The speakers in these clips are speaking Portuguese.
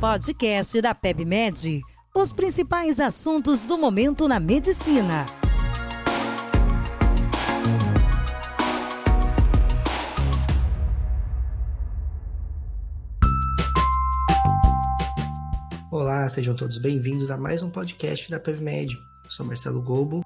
Podcast da PebMed. Os principais assuntos do momento na medicina. Olá, sejam todos bem-vindos a mais um podcast da PebMed. Eu sou Marcelo Gobo,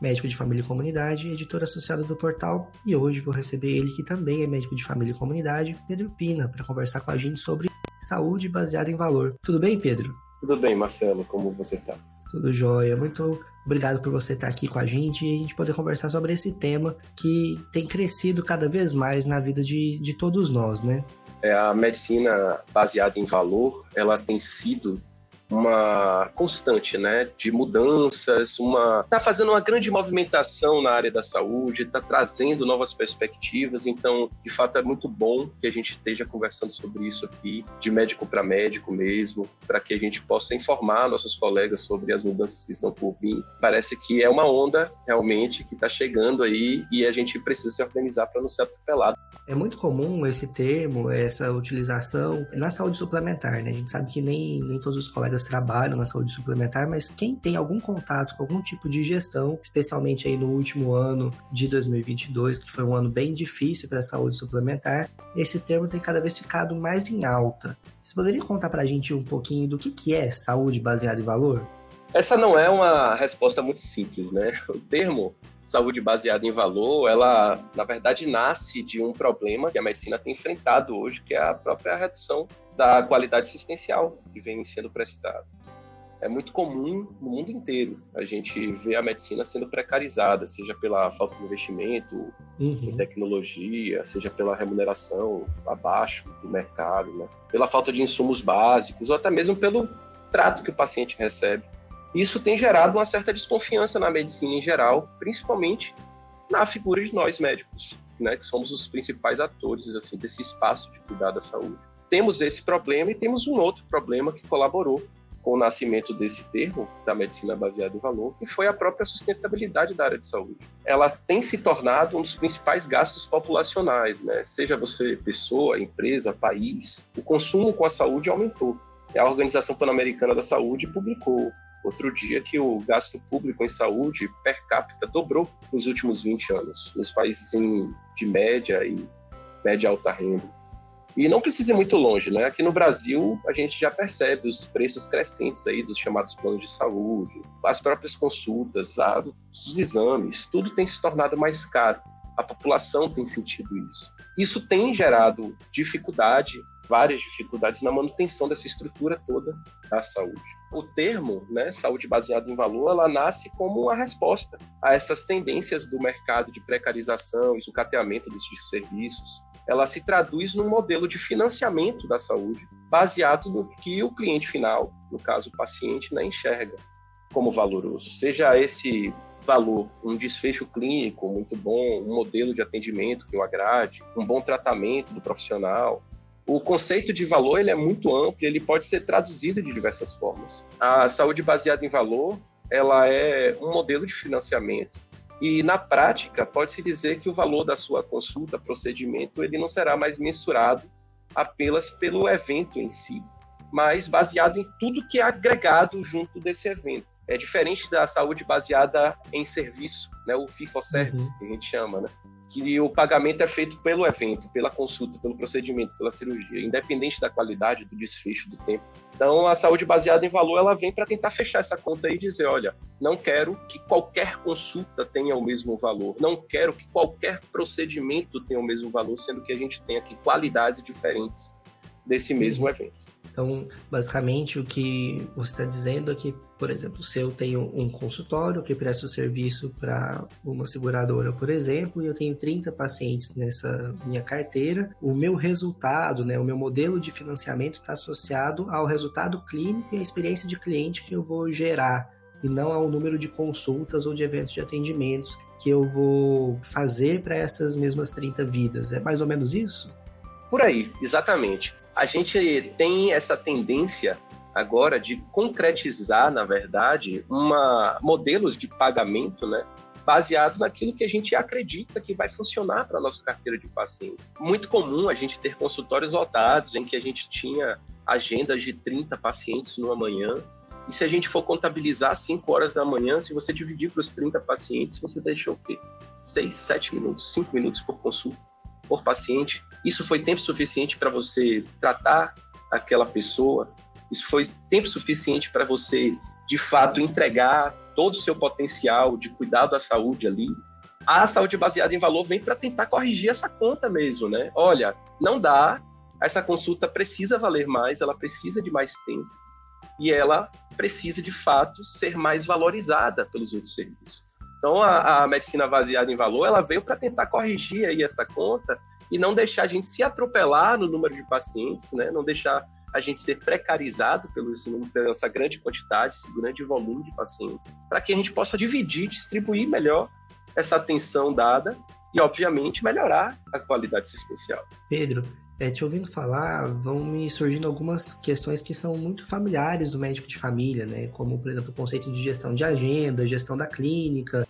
médico de família e comunidade, editor associado do portal, e hoje vou receber ele, que também é médico de família e comunidade, Pedro Pina, para conversar com a gente sobre saúde baseada em valor. Tudo bem, Pedro? Tudo bem, Marcelo, como você está? Tudo jóia. Muito obrigado por você estar aqui com a gente e a gente poder conversar sobre esse tema que tem crescido cada vez mais na vida de, de todos nós, né? É, a medicina baseada em valor, ela tem sido uma constante, né, de mudanças, uma tá fazendo uma grande movimentação na área da saúde, está trazendo novas perspectivas. Então, de fato, é muito bom que a gente esteja conversando sobre isso aqui, de médico para médico mesmo, para que a gente possa informar nossos colegas sobre as mudanças que estão por vir. Parece que é uma onda realmente que está chegando aí e a gente precisa se organizar para não ser atropelado. É muito comum esse termo, essa utilização na saúde suplementar, né? A gente sabe que nem, nem todos os colegas trabalham na saúde suplementar, mas quem tem algum contato com algum tipo de gestão, especialmente aí no último ano de 2022, que foi um ano bem difícil para a saúde suplementar, esse termo tem cada vez ficado mais em alta. Você poderia contar para a gente um pouquinho do que, que é saúde baseada em valor? Essa não é uma resposta muito simples, né? O termo saúde baseada em valor, ela, na verdade, nasce de um problema que a medicina tem enfrentado hoje, que é a própria redução da qualidade assistencial que vem sendo prestada. É muito comum no mundo inteiro a gente ver a medicina sendo precarizada, seja pela falta de investimento uhum. em tecnologia, seja pela remuneração abaixo do mercado, né? pela falta de insumos básicos, ou até mesmo pelo trato que o paciente recebe. Isso tem gerado uma certa desconfiança na medicina em geral, principalmente na figura de nós médicos, né, que somos os principais atores assim desse espaço de cuidar da saúde. Temos esse problema e temos um outro problema que colaborou com o nascimento desse termo da medicina baseada em valor, que foi a própria sustentabilidade da área de saúde. Ela tem se tornado um dos principais gastos populacionais, né? Seja você pessoa, empresa, país, o consumo com a saúde aumentou. A Organização Pan-Americana da Saúde publicou outro dia que o gasto público em saúde per capita dobrou nos últimos 20 anos, nos países de média e média alta renda. E não precisa ir muito longe, né? Aqui no Brasil, a gente já percebe os preços crescentes aí dos chamados planos de saúde, as próprias consultas, os exames, tudo tem se tornado mais caro. A população tem sentido isso. Isso tem gerado dificuldade várias dificuldades na manutenção dessa estrutura toda da saúde. O termo, né, saúde baseada em valor, ela nasce como uma resposta a essas tendências do mercado de precarização e sucateamento dos serviços. Ela se traduz num modelo de financiamento da saúde baseado no que o cliente final, no caso o paciente, né, enxerga como valoroso. Seja esse valor, um desfecho clínico muito bom, um modelo de atendimento que o agrade, um bom tratamento do profissional, o conceito de valor ele é muito amplo, ele pode ser traduzido de diversas formas. A saúde baseada em valor, ela é um modelo de financiamento e na prática pode-se dizer que o valor da sua consulta, procedimento, ele não será mais mensurado apenas pelo evento em si, mas baseado em tudo que é agregado junto desse evento. É diferente da saúde baseada em serviço, né, o fee for service, uhum. que a gente chama, né? Que o pagamento é feito pelo evento, pela consulta, pelo procedimento, pela cirurgia, independente da qualidade, do desfecho, do tempo. Então, a saúde baseada em valor, ela vem para tentar fechar essa conta e dizer, olha, não quero que qualquer consulta tenha o mesmo valor, não quero que qualquer procedimento tenha o mesmo valor, sendo que a gente tem aqui qualidades diferentes desse mesmo evento. Então, basicamente, o que você está dizendo é que, por exemplo, se eu tenho um consultório que presta o serviço para uma seguradora, por exemplo, e eu tenho 30 pacientes nessa minha carteira, o meu resultado, né, o meu modelo de financiamento está associado ao resultado clínico e à experiência de cliente que eu vou gerar e não ao número de consultas ou de eventos de atendimentos que eu vou fazer para essas mesmas 30 vidas. É mais ou menos isso? Por aí, exatamente a gente tem essa tendência agora de concretizar, na verdade, uma modelos de pagamento, né, baseado naquilo que a gente acredita que vai funcionar para a nossa carteira de pacientes. Muito comum a gente ter consultórios lotados em que a gente tinha agendas de 30 pacientes numa manhã. E se a gente for contabilizar 5 horas da manhã, se você dividir para os 30 pacientes, você deixou o quê? 6, 7 minutos, 5 minutos por consulta, por paciente. Isso foi tempo suficiente para você tratar aquela pessoa? Isso foi tempo suficiente para você, de fato, entregar todo o seu potencial de cuidado da saúde ali? A saúde baseada em valor vem para tentar corrigir essa conta mesmo, né? Olha, não dá, essa consulta precisa valer mais, ela precisa de mais tempo e ela precisa, de fato, ser mais valorizada pelos outros serviços. Então, a, a medicina baseada em valor, ela veio para tentar corrigir aí essa conta e não deixar a gente se atropelar no número de pacientes, né? não deixar a gente ser precarizado pelo pela essa grande quantidade, esse grande volume de pacientes, para que a gente possa dividir, distribuir melhor essa atenção dada e, obviamente, melhorar a qualidade assistencial. Pedro, é, te ouvindo falar, vão me surgindo algumas questões que são muito familiares do médico de família, né? Como, por exemplo, o conceito de gestão de agenda, gestão da clínica,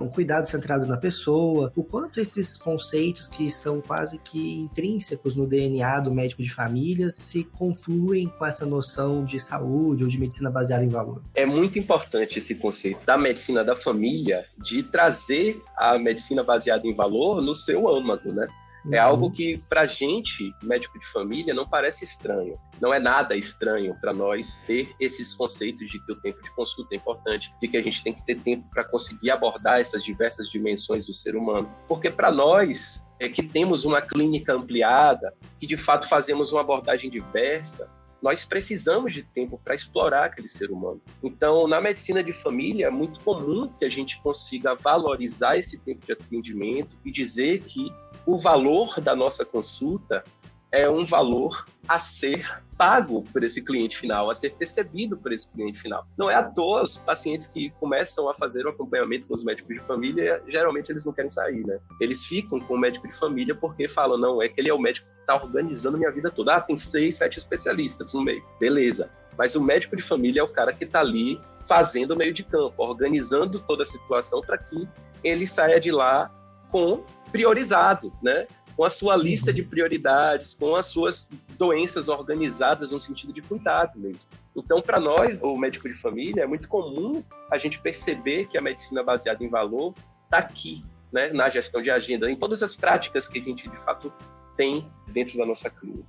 um cuidado centrado na pessoa, o quanto esses conceitos que estão quase que intrínsecos no DNA do médico de família se confluem com essa noção de saúde ou de medicina baseada em valor. É muito importante esse conceito da medicina da família de trazer a medicina baseada em valor no seu âmago, né? É algo que, para gente, médico de família, não parece estranho. Não é nada estranho para nós ter esses conceitos de que o tempo de consulta é importante, de que a gente tem que ter tempo para conseguir abordar essas diversas dimensões do ser humano. Porque, para nós, é que temos uma clínica ampliada, que de fato fazemos uma abordagem diversa, nós precisamos de tempo para explorar aquele ser humano. Então, na medicina de família, é muito comum que a gente consiga valorizar esse tempo de atendimento e dizer que o valor da nossa consulta é um valor a ser pago por esse cliente final, a ser percebido por esse cliente final. Não é à toa os pacientes que começam a fazer o acompanhamento com os médicos de família, geralmente eles não querem sair, né? Eles ficam com o médico de família porque falam, não, é que ele é o médico que está organizando minha vida toda. Ah, tem seis, sete especialistas no meio. Beleza. Mas o médico de família é o cara que está ali fazendo o meio de campo, organizando toda a situação para que ele saia de lá com priorizado, né? Com a sua lista de prioridades, com as suas doenças organizadas no sentido de cuidado mesmo. Então, para nós, o médico de família, é muito comum a gente perceber que a medicina baseada em valor está aqui, né, na gestão de agenda, em todas as práticas que a gente, de fato, tem dentro da nossa clínica.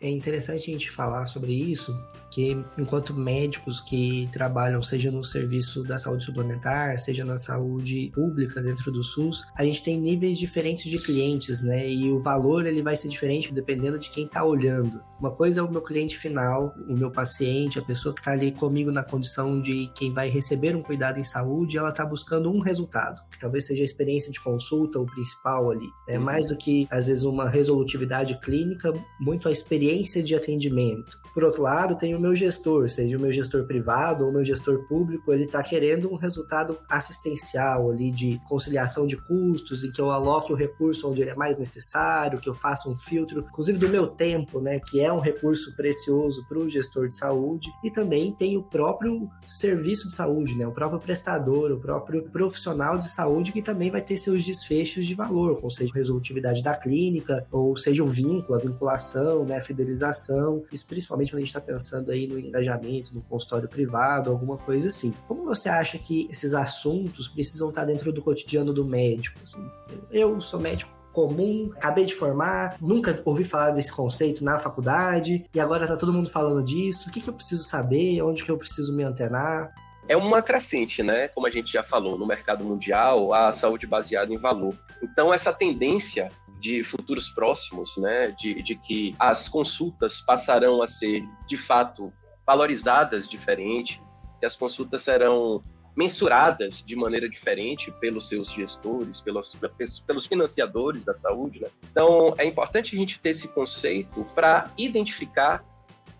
É interessante a gente falar sobre isso, porque enquanto médicos que trabalham, seja no serviço da saúde suplementar, seja na saúde pública dentro do SUS, a gente tem níveis diferentes de clientes, né? E o valor ele vai ser diferente dependendo de quem está olhando. Uma coisa é o meu cliente final, o meu paciente, a pessoa que está ali comigo na condição de quem vai receber um cuidado em saúde, ela está buscando um resultado, que talvez seja a experiência de consulta o principal ali. É mais do que às vezes uma resolutividade clínica, muito a experiência de atendimento. Por outro lado, tem o meu gestor, seja o meu gestor privado ou o meu gestor público, ele está querendo um resultado assistencial ali de conciliação de custos, em que eu aloque o recurso onde ele é mais necessário, que eu faça um filtro, inclusive do meu tempo, né, que é um recurso precioso para o gestor de saúde, e também tem o próprio serviço de saúde, né, o próprio prestador, o próprio profissional de saúde que também vai ter seus desfechos de valor, ou seja, a resolutividade da clínica, ou seja, o vínculo, a vinculação, né, a fidelização, isso principalmente quando a gente está pensando aí no engajamento, no consultório privado, alguma coisa assim. Como você acha que esses assuntos precisam estar dentro do cotidiano do médico? Assim? Eu sou médico comum, acabei de formar, nunca ouvi falar desse conceito na faculdade e agora tá todo mundo falando disso. O que, que eu preciso saber? Onde que eu preciso me antenar? É uma crescente, né? Como a gente já falou, no mercado mundial, a saúde baseada em valor. Então, essa tendência de futuros próximos, né, de, de que as consultas passarão a ser, de fato, valorizadas diferente, que as consultas serão mensuradas de maneira diferente pelos seus gestores, pelos, pelos financiadores da saúde. Né? Então, é importante a gente ter esse conceito para identificar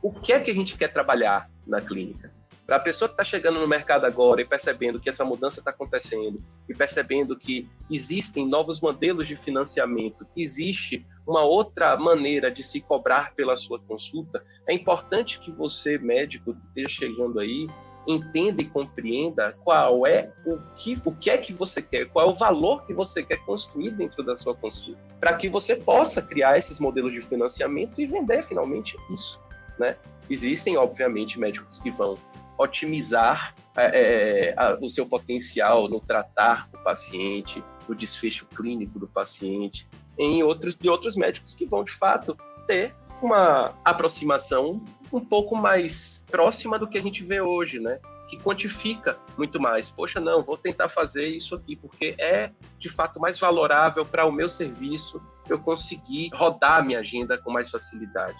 o que é que a gente quer trabalhar na clínica. Para a pessoa que está chegando no mercado agora e percebendo que essa mudança está acontecendo e percebendo que existem novos modelos de financiamento, que existe uma outra maneira de se cobrar pela sua consulta, é importante que você, médico, esteja chegando aí, entenda e compreenda qual é o que, o que é que você quer, qual é o valor que você quer construir dentro da sua consulta, para que você possa criar esses modelos de financiamento e vender finalmente isso, né? Existem, obviamente, médicos que vão otimizar é, é a, o seu potencial no tratar o paciente, no desfecho clínico do paciente, em outros de outros médicos que vão de fato ter uma aproximação um pouco mais próxima do que a gente vê hoje, né? Que quantifica muito mais. Poxa, não, vou tentar fazer isso aqui, porque é de fato mais valorável para o meu serviço eu conseguir rodar minha agenda com mais facilidade.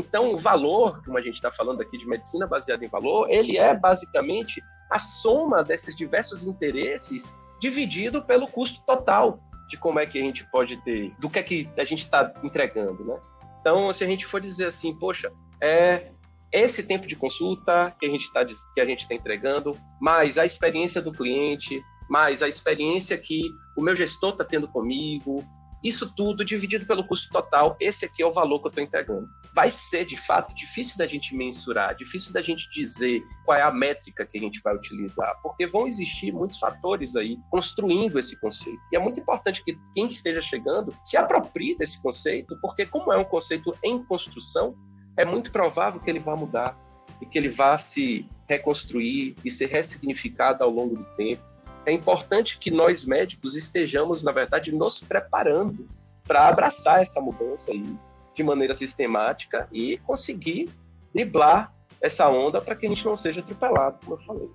Então, o valor, como a gente está falando aqui de medicina baseada em valor, ele é basicamente a soma desses diversos interesses dividido pelo custo total de como é que a gente pode ter, do que é que a gente está entregando, né? Então, se a gente for dizer assim, poxa, é esse tempo de consulta que a gente está que a gente está entregando, mais a experiência do cliente, mais a experiência que o meu gestor está tendo comigo, isso tudo dividido pelo custo total, esse aqui é o valor que eu estou entregando. Vai ser, de fato, difícil da gente mensurar, difícil da gente dizer qual é a métrica que a gente vai utilizar, porque vão existir muitos fatores aí construindo esse conceito. E é muito importante que quem esteja chegando se aproprie desse conceito, porque como é um conceito em construção, é muito provável que ele vá mudar e que ele vá se reconstruir e ser ressignificado ao longo do tempo é importante que nós médicos estejamos, na verdade, nos preparando para abraçar essa mudança aí de maneira sistemática e conseguir driblar essa onda para que a gente não seja atropelado, como eu falei.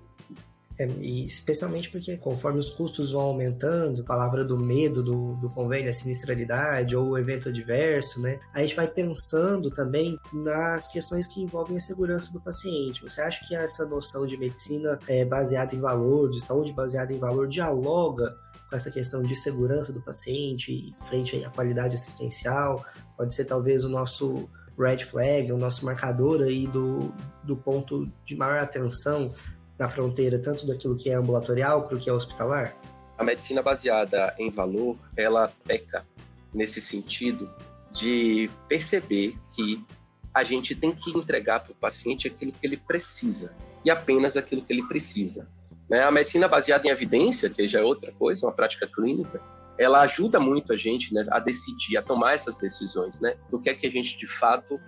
É, e especialmente porque conforme os custos vão aumentando, a palavra do medo do, do convênio, a sinistralidade ou o evento adverso, né? A gente vai pensando também nas questões que envolvem a segurança do paciente. Você acha que essa noção de medicina é, baseada em valor, de saúde baseada em valor, dialoga com essa questão de segurança do paciente frente à qualidade assistencial? Pode ser talvez o nosso red flag, o nosso marcador aí do, do ponto de maior atenção na fronteira, tanto daquilo que é ambulatorial para o que é hospitalar? A medicina baseada em valor, ela peca nesse sentido de perceber que a gente tem que entregar para o paciente aquilo que ele precisa e apenas aquilo que ele precisa. Né? A medicina baseada em evidência, que já é outra coisa, uma prática clínica, ela ajuda muito a gente né, a decidir, a tomar essas decisões, né? Do que é que a gente de fato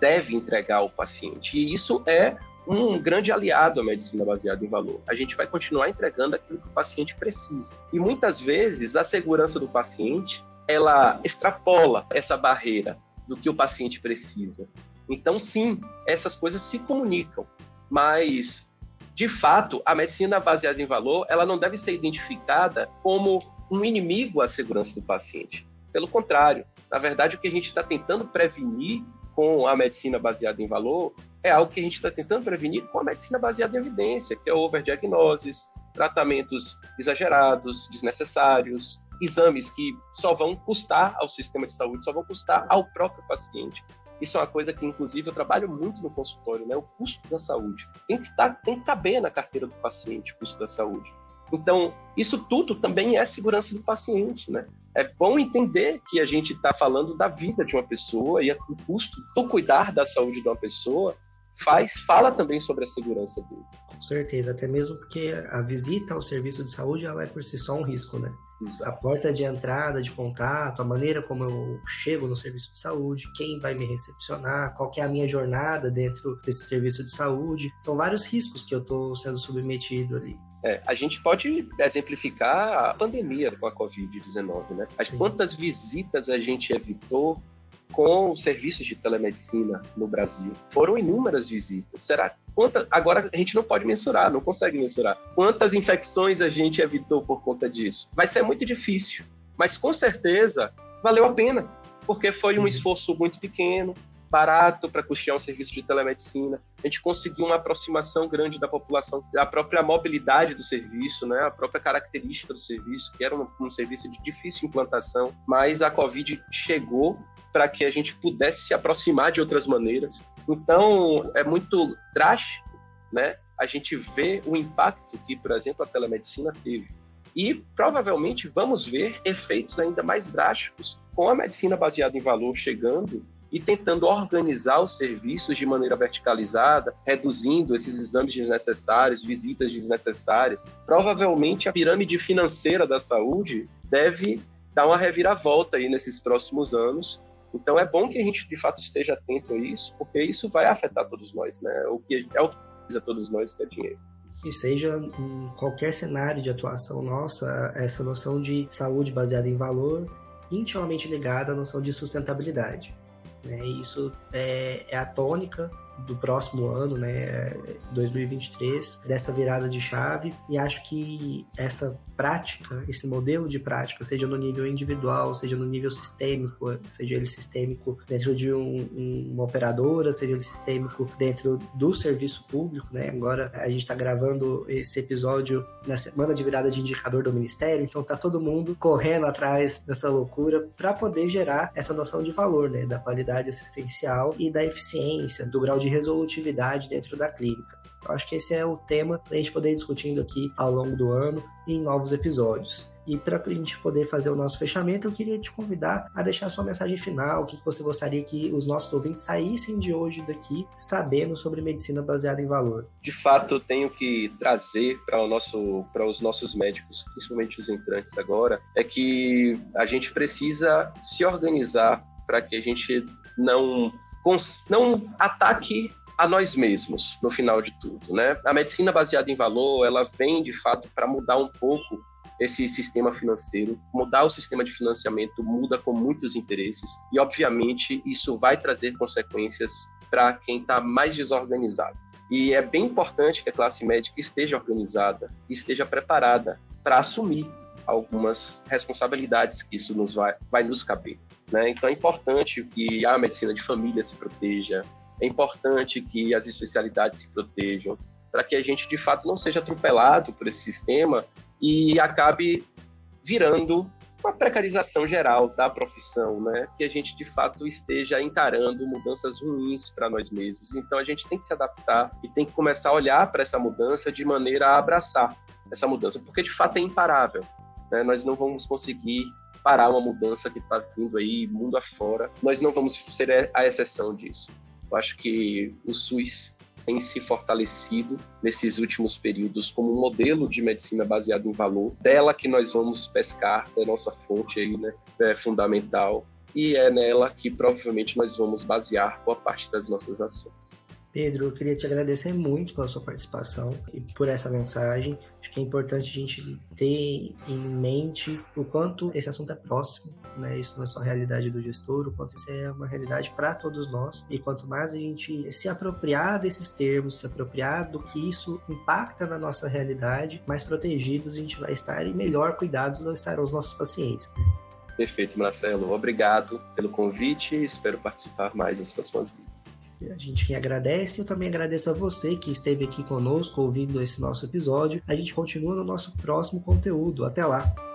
deve entregar ao paciente. E isso é um grande aliado à medicina baseada em valor. A gente vai continuar entregando aquilo que o paciente precisa. E muitas vezes a segurança do paciente, ela extrapola essa barreira do que o paciente precisa. Então, sim, essas coisas se comunicam, mas de fato, a medicina baseada em valor, ela não deve ser identificada como um inimigo à segurança do paciente. Pelo contrário, na verdade, o que a gente está tentando prevenir com a medicina baseada em valor é algo que a gente está tentando prevenir com a medicina baseada em evidência, que é overdiagnoses, tratamentos exagerados, desnecessários, exames que só vão custar ao sistema de saúde, só vão custar ao próprio paciente. Isso é uma coisa que, inclusive, eu trabalho muito no consultório, né? O custo da saúde. Tem que estar, tem que caber na carteira do paciente o custo da saúde. Então, isso tudo também é segurança do paciente, né? É bom entender que a gente está falando da vida de uma pessoa e o custo do cuidar da saúde de uma pessoa faz, fala também sobre a segurança dele. Com certeza, até mesmo porque a visita ao serviço de saúde ela é por si só um risco, né? Exato. A porta de entrada, de contato, a maneira como eu chego no serviço de saúde, quem vai me recepcionar, qual é a minha jornada dentro desse serviço de saúde, são vários riscos que eu estou sendo submetido ali. É, a gente pode exemplificar a pandemia com a Covid-19, né? As quantas visitas a gente evitou com serviços de telemedicina no Brasil. Foram inúmeras visitas. Será quanta agora a gente não pode mensurar, não consegue mensurar. Quantas infecções a gente evitou por conta disso? Vai ser muito difícil, mas com certeza valeu a pena, porque foi um uhum. esforço muito pequeno, barato para custear um serviço de telemedicina. A gente conseguiu uma aproximação grande da população, a própria mobilidade do serviço, né, a própria característica do serviço, que era um, um serviço de difícil implantação, mas a Covid chegou para que a gente pudesse se aproximar de outras maneiras. Então, é muito drástico, né? A gente vê o impacto que, por exemplo, a telemedicina teve. E provavelmente vamos ver efeitos ainda mais drásticos com a medicina baseada em valor chegando e tentando organizar os serviços de maneira verticalizada, reduzindo esses exames desnecessários, visitas desnecessárias. Provavelmente a pirâmide financeira da saúde deve dar uma reviravolta aí nesses próximos anos. Então é bom que a gente de fato esteja atento a isso, porque isso vai afetar todos nós, né? O que é o que precisa todos nós que é dinheiro e seja em qualquer cenário de atuação nossa, essa noção de saúde baseada em valor intimamente ligada à noção de sustentabilidade. Né? Isso é, é a tônica do próximo ano, né, 2023, dessa virada de chave, e acho que essa prática, esse modelo de prática, seja no nível individual, seja no nível sistêmico, seja ele sistêmico dentro de um, um, uma operadora, seja ele sistêmico dentro do serviço público, né? Agora a gente está gravando esse episódio na semana de virada de indicador do Ministério, então tá todo mundo correndo atrás dessa loucura para poder gerar essa noção de valor, né? Da qualidade assistencial e da eficiência, do grau de resolutividade dentro da clínica. Acho que esse é o tema para a gente poder ir discutindo aqui ao longo do ano e em novos episódios. E para a gente poder fazer o nosso fechamento, eu queria te convidar a deixar sua mensagem final, o que você gostaria que os nossos ouvintes saíssem de hoje daqui sabendo sobre medicina baseada em valor. De fato, eu tenho que trazer para nosso, os nossos médicos, principalmente os entrantes agora, é que a gente precisa se organizar para que a gente não não ataque a nós mesmos, no final de tudo, né? A medicina baseada em valor, ela vem de fato para mudar um pouco esse sistema financeiro, mudar o sistema de financiamento muda com muitos interesses e obviamente isso vai trazer consequências para quem está mais desorganizado. E é bem importante que a classe médica esteja organizada, esteja preparada para assumir algumas responsabilidades que isso nos vai, vai nos caber. Né? Então é importante que a medicina de família se proteja, é importante que as especialidades se protejam, para que a gente de fato não seja atropelado por esse sistema e acabe virando uma precarização geral da profissão, né? Que a gente de fato esteja encarando mudanças ruins para nós mesmos. Então a gente tem que se adaptar e tem que começar a olhar para essa mudança de maneira a abraçar essa mudança, porque de fato é imparável. Né? Nós não vamos conseguir parar uma mudança que está vindo aí mundo afora. Nós não vamos ser a exceção disso. Eu acho que o SUS tem se fortalecido nesses últimos períodos como um modelo de medicina baseado em valor, dela que nós vamos pescar, é nossa fonte aí, né, é fundamental, e é nela que provavelmente nós vamos basear boa parte das nossas ações. Pedro, eu queria te agradecer muito pela sua participação e por essa mensagem. Acho que é importante a gente ter em mente o quanto esse assunto é próximo, né? Isso não é só a realidade do gestor, o quanto isso é uma realidade para todos nós. E quanto mais a gente se apropriar desses termos, se apropriar do que isso impacta na nossa realidade, mais protegidos a gente vai estar e melhor cuidados estarão os nossos pacientes. Né? Perfeito, Marcelo. Obrigado pelo convite espero participar mais das próximas vezes. A gente que agradece, eu também agradeço a você que esteve aqui conosco ouvindo esse nosso episódio. A gente continua no nosso próximo conteúdo. Até lá!